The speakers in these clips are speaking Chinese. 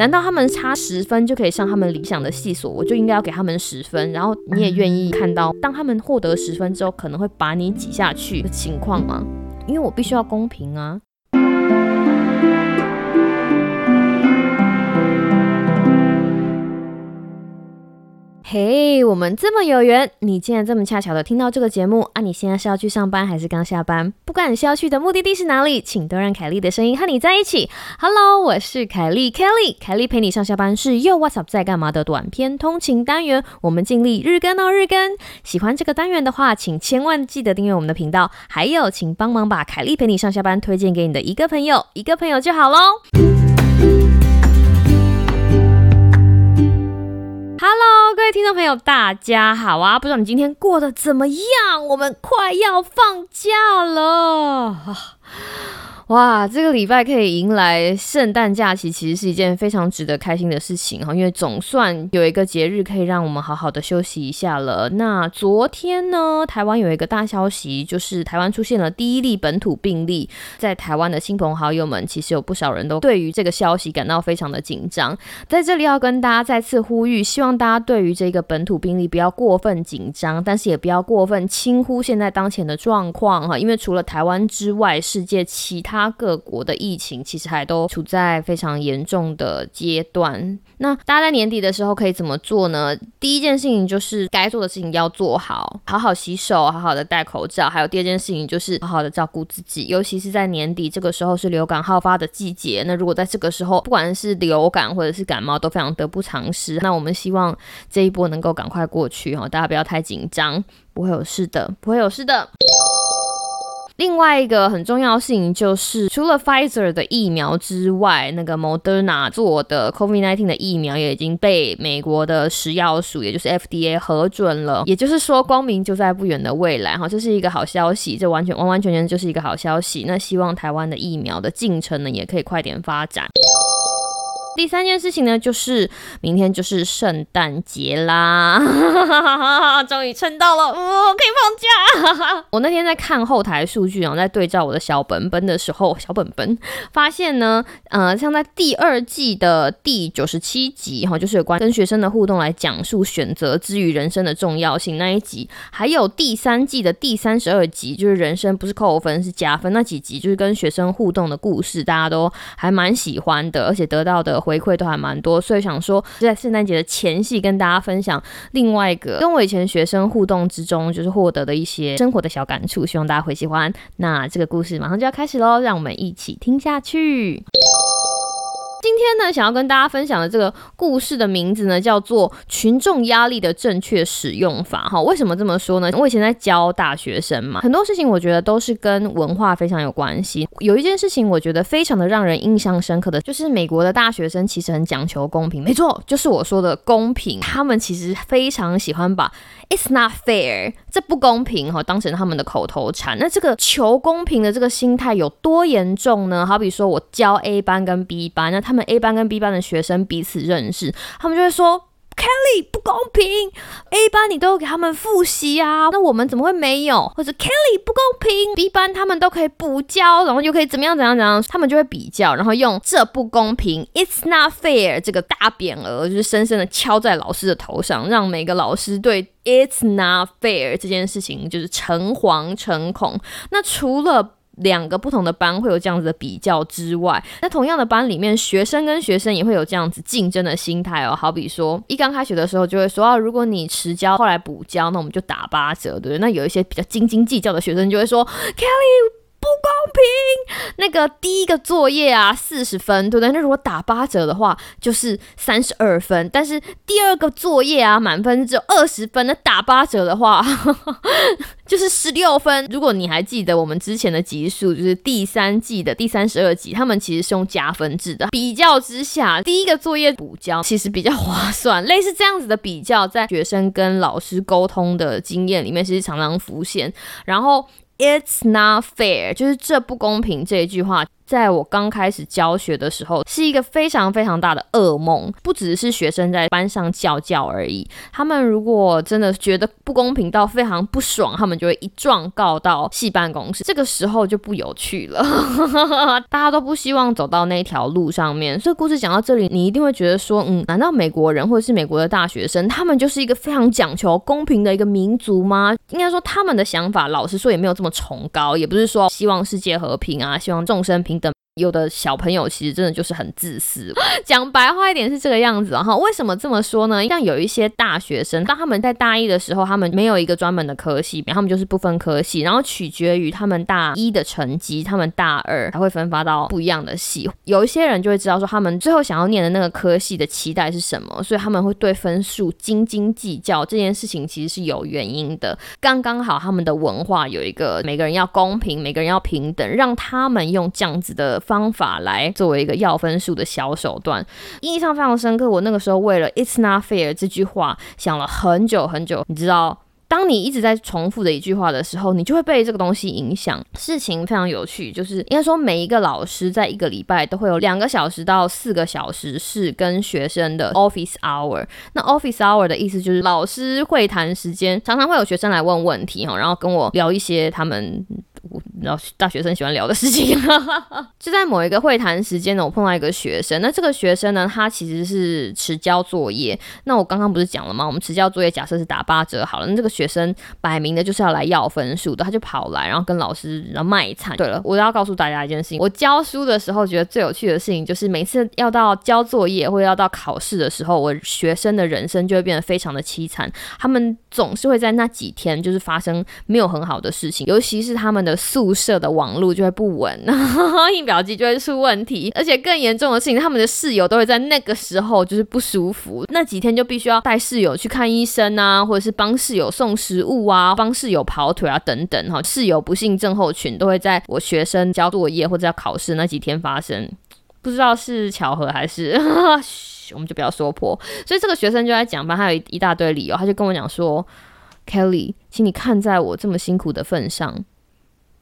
难道他们差十分就可以上他们理想的系所，我就应该要给他们十分？然后你也愿意看到，当他们获得十分之后，可能会把你挤下去的情况吗？因为我必须要公平啊。嘿，我们这么有缘，你竟然这么恰巧的听到这个节目啊！你现在是要去上班还是刚下班？不管你是要去的目的地是哪里，请都让凯莉的声音和你在一起。Hello，我是凯莉，Kelly，凯莉陪你上下班是又 What's up 在干嘛的短片通勤单元，我们尽力日更哦日更。喜欢这个单元的话，请千万记得订阅我们的频道，还有请帮忙把凯莉陪你上下班推荐给你的一个朋友，一个朋友就好喽。Hello，各位听众朋友，大家好啊！不知道你今天过得怎么样？我们快要放假了。哇，这个礼拜可以迎来圣诞假期，其实是一件非常值得开心的事情哈，因为总算有一个节日可以让我们好好的休息一下了。那昨天呢，台湾有一个大消息，就是台湾出现了第一例本土病例，在台湾的亲朋好友们，其实有不少人都对于这个消息感到非常的紧张。在这里要跟大家再次呼吁，希望大家对于这个本土病例不要过分紧张，但是也不要过分轻忽现在当前的状况哈，因为除了台湾之外，世界其他各国的疫情其实还都处在非常严重的阶段。那大家在年底的时候可以怎么做呢？第一件事情就是该做的事情要做好，好好洗手，好好的戴口罩。还有第二件事情就是好好的照顾自己，尤其是在年底这个时候是流感好发的季节。那如果在这个时候，不管是流感或者是感冒，都非常得不偿失。那我们希望这一波能够赶快过去哈，大家不要太紧张，不会有事的，不会有事的。另外一个很重要的事情就是，除了 Pfizer 的疫苗之外，那个 Moderna 做的 COVID-19 的疫苗也已经被美国的食药署，也就是 FDA 核准了。也就是说，光明就在不远的未来哈，这是一个好消息，这完全完完全全就是一个好消息。那希望台湾的疫苗的进程呢，也可以快点发展。第三件事情呢，就是明天就是圣诞节啦，终于撑到了，我可以放假。我那天在看后台数据，然后在对照我的小本本的时候，小本本发现呢，呃，像在第二季的第九十七集哈，就是有关跟学生的互动来讲述选择之于人生的重要性那一集，还有第三季的第三十二集，就是人生不是扣分是加分那几集，就是跟学生互动的故事，大家都还蛮喜欢的，而且得到的。回馈都还蛮多，所以想说在圣诞节的前夕跟大家分享另外一个跟我以前学生互动之中，就是获得的一些生活的小感触，希望大家会喜欢。那这个故事马上就要开始喽，让我们一起听下去。今天呢，想要跟大家分享的这个故事的名字呢，叫做《群众压力的正确使用法》哈。为什么这么说呢？我以前在教大学生嘛，很多事情我觉得都是跟文化非常有关系。有一件事情我觉得非常的让人印象深刻的就是美国的大学生其实很讲求公平，没错，就是我说的公平。他们其实非常喜欢把 "It's not fair" 这不公平哈当成他们的口头禅。那这个求公平的这个心态有多严重呢？好比说我教 A 班跟 B 班，那他们 A 班跟 B 班的学生彼此认识，他们就会说 Kelly 不公平，A 班你都给他们复习啊，那我们怎么会没有？或者 Kelly 不公平，B 班他们都可以补交，然后又可以怎么样怎样怎样，他们就会比较，然后用这不公平，It's not fair 这个大匾额，就是深深的敲在老师的头上，让每个老师对 It's not fair 这件事情就是诚惶诚恐。那除了两个不同的班会有这样子的比较之外，那同样的班里面，学生跟学生也会有这样子竞争的心态哦。好比说，一刚开学的时候就会说啊，如果你迟交，后来补交，那我们就打八折，对不对？那有一些比较斤斤计较的学生就会说，Kelly。不公平！那个第一个作业啊，四十分，对不对？那如果打八折的话，就是三十二分。但是第二个作业啊，满分只有二十分，那打八折的话，就是十六分。如果你还记得我们之前的集数，就是第三季的第三十二集，他们其实是用加分制的。比较之下，第一个作业补交其实比较划算。类似这样子的比较，在学生跟老师沟通的经验里面，其实常常浮现。然后。It's not fair，就是这不公平这一句话。在我刚开始教学的时候，是一个非常非常大的噩梦。不只是学生在班上叫叫而已，他们如果真的觉得不公平到非常不爽，他们就会一状告到系办公室。这个时候就不有趣了，大家都不希望走到那条路上面。所以故事讲到这里，你一定会觉得说，嗯，难道美国人或者是美国的大学生，他们就是一个非常讲求公平的一个民族吗？应该说他们的想法，老实说也没有这么崇高，也不是说希望世界和平啊，希望众生平。有的小朋友其实真的就是很自私，讲白话一点是这个样子哈。为什么这么说呢？像有一些大学生，当他们在大一的时候，他们没有一个专门的科系，他们就是不分科系，然后取决于他们大一的成绩，他们大二才会分发到不一样的系。有一些人就会知道说，他们最后想要念的那个科系的期待是什么，所以他们会对分数斤斤计较。这件事情其实是有原因的，刚刚好他们的文化有一个每个人要公平，每个人要平等，让他们用这样子的。方法来作为一个要分数的小手段，印象非常深刻。我那个时候为了 "It's not fair" 这句话想了很久很久。你知道，当你一直在重复的一句话的时候，你就会被这个东西影响。事情非常有趣，就是应该说每一个老师在一个礼拜都会有两个小时到四个小时是跟学生的 office hour。那 office hour 的意思就是老师会谈时间，常常会有学生来问问题哈，然后跟我聊一些他们。然后大学生喜欢聊的事情，就在某一个会谈时间呢，我碰到一个学生。那这个学生呢，他其实是迟交作业。那我刚刚不是讲了吗？我们迟交作业，假设是打八折好了。那这个学生摆明的就是要来要分数的，他就跑来，然后跟老师然后卖惨。对了，我要告诉大家一件事情：我教书的时候，觉得最有趣的事情就是每次要到交作业或者要到考试的时候，我学生的人生就会变得非常的凄惨。他们总是会在那几天就是发生没有很好的事情，尤其是他们的宿。宿舍的网络就会不稳，印表机就会出问题，而且更严重的事情，他们的室友都会在那个时候就是不舒服，那几天就必须要带室友去看医生啊，或者是帮室友送食物啊，帮室友跑腿啊等等哈。室友不幸症候群都会在我学生交作业或者要考试那几天发生，不知道是巧合还是，我们就不要说破。所以这个学生就在讲吧，他有一大堆理由，他就跟我讲说，Kelly，请你看在我这么辛苦的份上。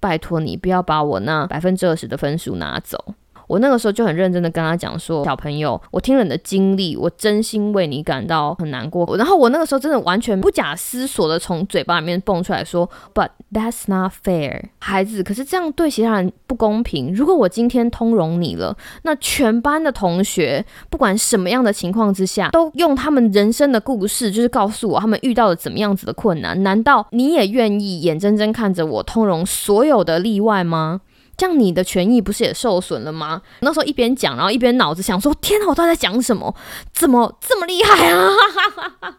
拜托你不要把我那百分之二十的分数拿走。我那个时候就很认真的跟他讲说，小朋友，我听了你的经历，我真心为你感到很难过。然后我那个时候真的完全不假思索的从嘴巴里面蹦出来说，But that's not fair，孩子，可是这样对其他人不公平。如果我今天通融你了，那全班的同学不管什么样的情况之下，都用他们人生的故事，就是告诉我他们遇到了怎么样子的困难。难道你也愿意眼睁睁看着我通融所有的例外吗？这样你的权益不是也受损了吗？那时候一边讲，然后一边脑子想说：天哪，我到底在讲什么？怎么这么厉害啊？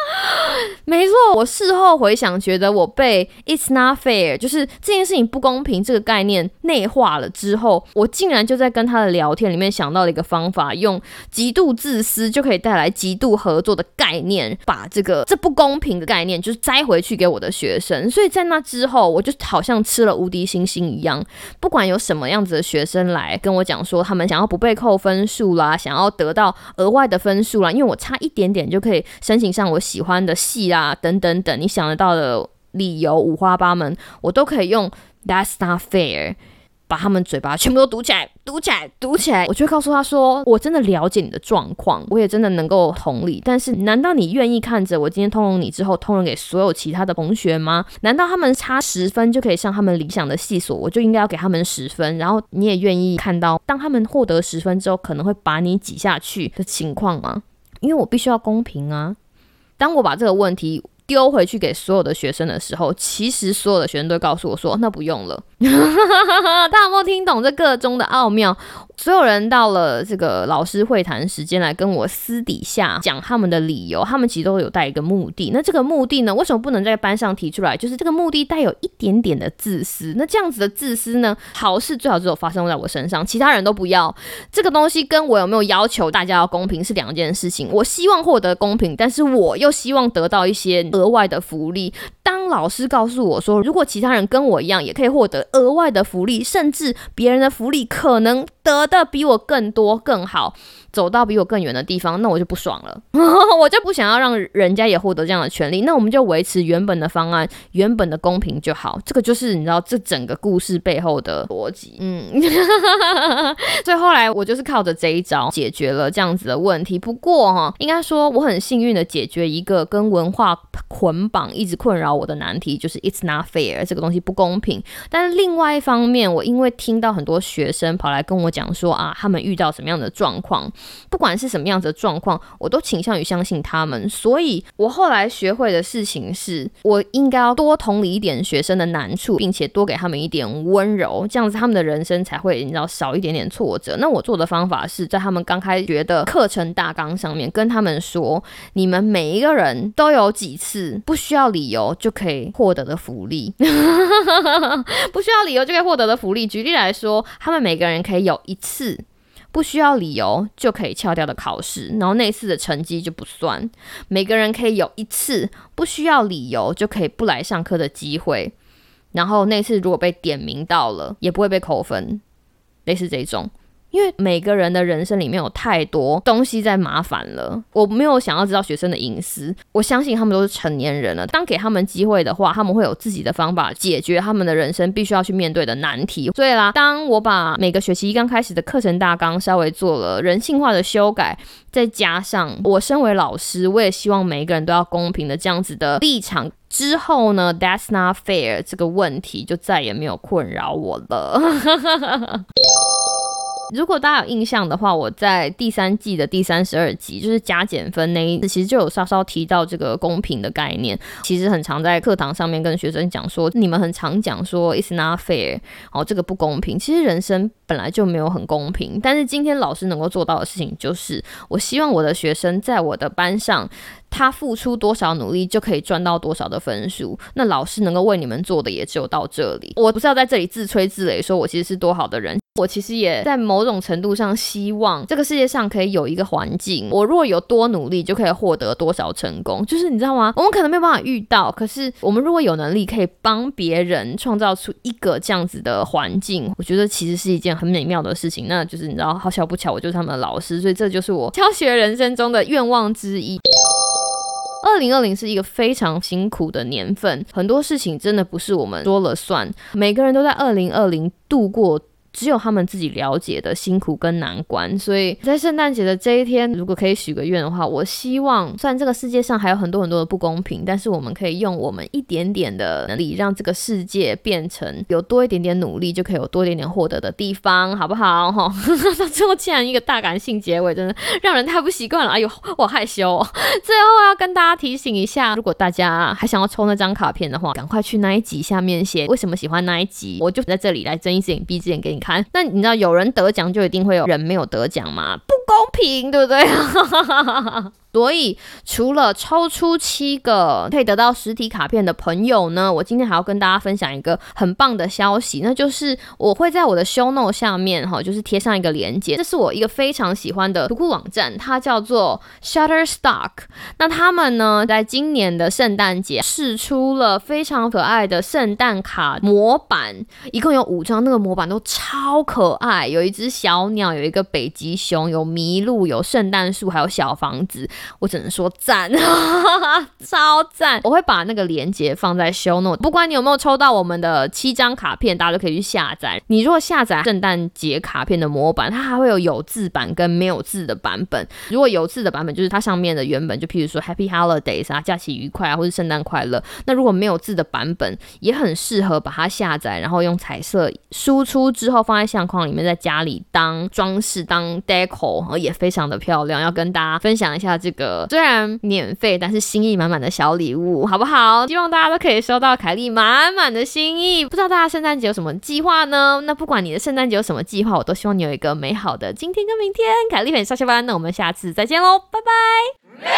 没错，我事后回想，觉得我被 "It's not fair" 就是这件事情不公平这个概念内化了之后，我竟然就在跟他的聊天里面想到了一个方法，用极度自私就可以带来极度合作的概念，把这个这不公平的概念就是摘回去给我的学生。所以在那之后，我就好像吃了无敌星星一样，不管有什么样子的学生来跟我讲说，他们想要不被扣分数啦，想要得到额外的分数啦，因为我差一点点就可以申请上我。喜欢的戏啊，等等等，你想得到的理由五花八门，我都可以用 That's not fair，把他们嘴巴全部都堵起来，堵起来，堵起来。我就会告诉他说，我真的了解你的状况，我也真的能够同理。但是，难道你愿意看着我今天通融你之后，通融给所有其他的同学吗？难道他们差十分就可以上他们理想的系所，我就应该要给他们十分？然后你也愿意看到，当他们获得十分之后，可能会把你挤下去的情况吗？因为我必须要公平啊。当我把这个问题丢回去给所有的学生的时候，其实所有的学生都告诉我说：“那不用了。” 大家有没有听懂这个中的奥妙？所有人到了这个老师会谈时间来跟我私底下讲他们的理由，他们其实都有带一个目的。那这个目的呢，为什么不能在班上提出来？就是这个目的带有一点点的自私。那这样子的自私呢，好事最好只有发生在我身上，其他人都不要。这个东西跟我有没有要求大家要公平是两件事情。我希望获得公平，但是我又希望得到一些额外的福利。当老师告诉我说，如果其他人跟我一样也可以获得额外的福利，甚至别人的福利可能。得的比我更多更好，走到比我更远的地方，那我就不爽了，我就不想要让人家也获得这样的权利。那我们就维持原本的方案，原本的公平就好。这个就是你知道这整个故事背后的逻辑。嗯，所以后来我就是靠着这一招解决了这样子的问题。不过哈，应该说我很幸运的解决一个跟文化捆绑一直困扰我的难题，就是 It's not fair 这个东西不公平。但是另外一方面，我因为听到很多学生跑来跟我讲说啊，他们遇到什么样的状况，不管是什么样子的状况，我都倾向于相信他们。所以我后来学会的事情是，我应该要多同理一点学生的难处，并且多给他们一点温柔，这样子他们的人生才会你知道少一点点挫折。那我做的方法是在他们刚开学的课程大纲上面跟他们说，你们每一个人都有几次不需要理由就可以获得的福利。不需要理由就可以获得的福利，举例来说，他们每个人可以有一次不需要理由就可以翘掉的考试，然后那次的成绩就不算；每个人可以有一次不需要理由就可以不来上课的机会，然后那次如果被点名到了，也不会被扣分，类似这种。因为每个人的人生里面有太多东西在麻烦了，我没有想要知道学生的隐私。我相信他们都是成年人了，当给他们机会的话，他们会有自己的方法解决他们的人生必须要去面对的难题。所以啦，当我把每个学期刚开始的课程大纲稍微做了人性化的修改，再加上我身为老师，我也希望每个人都要公平的这样子的立场之后呢，That's not fair 这个问题就再也没有困扰我了。如果大家有印象的话，我在第三季的第三十二集，就是加减分那一次，其实就有稍稍提到这个公平的概念。其实很常在课堂上面跟学生讲说，你们很常讲说 "It's not fair"，哦，这个不公平。其实人生本来就没有很公平，但是今天老师能够做到的事情，就是我希望我的学生在我的班上。他付出多少努力就可以赚到多少的分数，那老师能够为你们做的也只有到这里。我不是要在这里自吹自擂，说我其实是多好的人。我其实也在某种程度上希望这个世界上可以有一个环境，我若有多努力就可以获得多少成功。就是你知道吗？我们可能没有办法遇到，可是我们如果有能力可以帮别人创造出一个这样子的环境，我觉得其实是一件很美妙的事情。那就是你知道，好巧不巧，我就是他们的老师，所以这就是我教学人生中的愿望之一。二零二零是一个非常辛苦的年份，很多事情真的不是我们说了算，每个人都在二零二零度过。只有他们自己了解的辛苦跟难关，所以在圣诞节的这一天，如果可以许个愿的话，我希望，虽然这个世界上还有很多很多的不公平，但是我们可以用我们一点点的能力，让这个世界变成有多一点点努力就可以有多一点点获得的地方，好不好？哈，到最后竟然一个大感性结尾，真的让人太不习惯了。哎呦，我害羞。最后要跟大家提醒一下，如果大家还想要抽那张卡片的话，赶快去那一集下面写为什么喜欢那一集，我就在这里来睁一只眼闭一只眼给你。看，那你知道有人得奖就一定会有人没有得奖吗？不公平，对不对？所以，除了抽出七个可以得到实体卡片的朋友呢，我今天还要跟大家分享一个很棒的消息，那就是我会在我的 show note 下面哈，就是贴上一个链接，这是我一个非常喜欢的图库网站，它叫做 Shutterstock。那他们呢，在今年的圣诞节试出了非常可爱的圣诞卡模板，一共有五张，那个模板都超可爱，有一只小鸟，有一个北极熊，有麋鹿，有圣诞树，还有小房子。我只能说赞，超赞！我会把那个链接放在 show note，不管你有没有抽到我们的七张卡片，大家都可以去下载。你如果下载圣诞节卡片的模板，它还会有有字版跟没有字的版本。如果有字的版本，就是它上面的原本，就譬如说 Happy Holidays 啊，假期愉快啊，或者圣诞快乐。那如果没有字的版本，也很适合把它下载，然后用彩色输出之后放在相框里面，在家里当装饰、当 deco，也非常的漂亮。要跟大家分享一下这。这个虽然免费，但是心意满满的小礼物，好不好？希望大家都可以收到凯莉满满的心意。不知道大家圣诞节有什么计划呢？那不管你的圣诞节有什么计划，我都希望你有一个美好的今天跟明天。凯莉陪你上下班，那我们下次再见喽，拜拜。